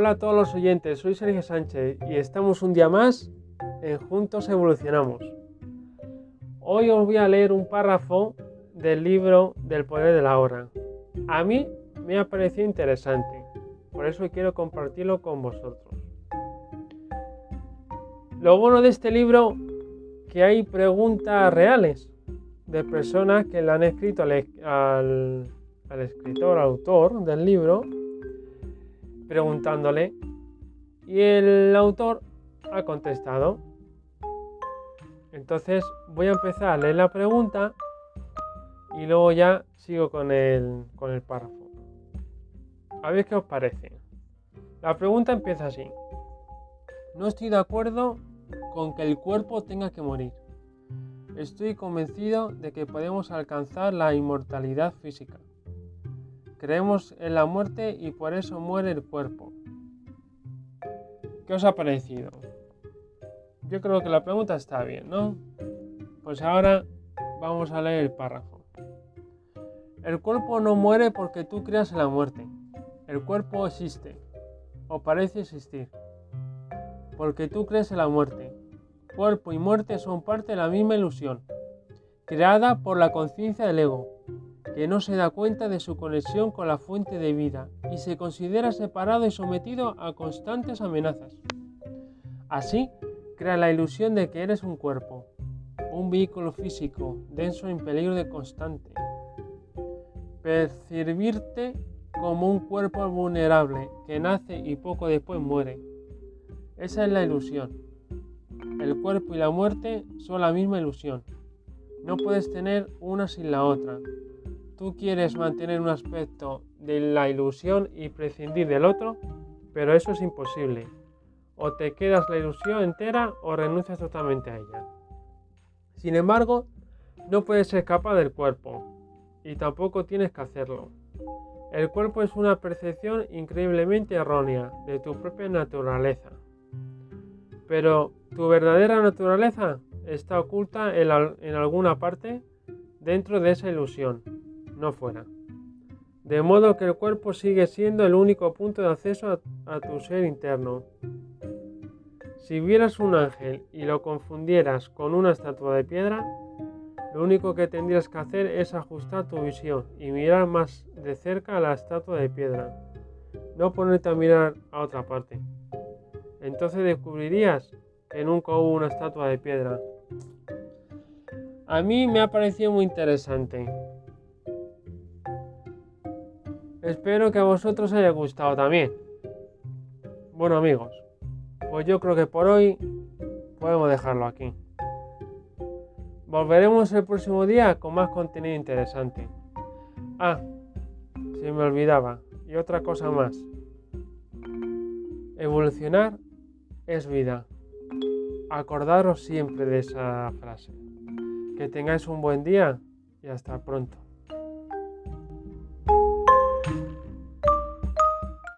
Hola a todos los oyentes, soy Sergio Sánchez y estamos un día más en Juntos Evolucionamos. Hoy os voy a leer un párrafo del libro del poder de la hora. A mí me ha parecido interesante, por eso quiero compartirlo con vosotros. Lo bueno de este libro que hay preguntas reales de personas que le han escrito al, al, al escritor, autor del libro, preguntándole y el autor ha contestado. Entonces voy a empezar a leer la pregunta y luego ya sigo con el, con el párrafo. A ver qué os parece. La pregunta empieza así. No estoy de acuerdo con que el cuerpo tenga que morir. Estoy convencido de que podemos alcanzar la inmortalidad física. Creemos en la muerte y por eso muere el cuerpo. ¿Qué os ha parecido? Yo creo que la pregunta está bien, ¿no? Pues ahora vamos a leer el párrafo. El cuerpo no muere porque tú creas en la muerte. El cuerpo existe, o parece existir, porque tú crees en la muerte. Cuerpo y muerte son parte de la misma ilusión, creada por la conciencia del ego, que no se da cuenta de su conexión con la fuente de vida y se considera separado y sometido a constantes amenazas. Así, crea la ilusión de que eres un cuerpo, un vehículo físico, denso en peligro de constante. Percibirte como un cuerpo vulnerable que nace y poco después muere. Esa es la ilusión. El cuerpo y la muerte son la misma ilusión. No puedes tener una sin la otra tú quieres mantener un aspecto de la ilusión y prescindir del otro, pero eso es imposible. O te quedas la ilusión entera o renuncias totalmente a ella. Sin embargo, no puedes escapar del cuerpo y tampoco tienes que hacerlo. El cuerpo es una percepción increíblemente errónea de tu propia naturaleza. Pero tu verdadera naturaleza está oculta en, en alguna parte dentro de esa ilusión no fuera. De modo que el cuerpo sigue siendo el único punto de acceso a, tu ser interno. Si vieras un ángel y lo confundieras con una estatua de piedra, lo único que tendrías que hacer es ajustar tu visión y mirar más de cerca a la estatua de piedra, no ponerte a mirar a otra parte. Entonces descubrirías que nunca hubo una estatua de piedra. A mí me ha parecido muy interesante. Espero que a vosotros os haya gustado también. Bueno amigos, pues yo creo que por hoy podemos dejarlo aquí. Volveremos el próximo día con más contenido interesante. Ah, se me olvidaba. Y otra cosa más. Evolucionar es vida. Acordaros siempre de esa frase. Que tengáis un buen día y hasta pronto.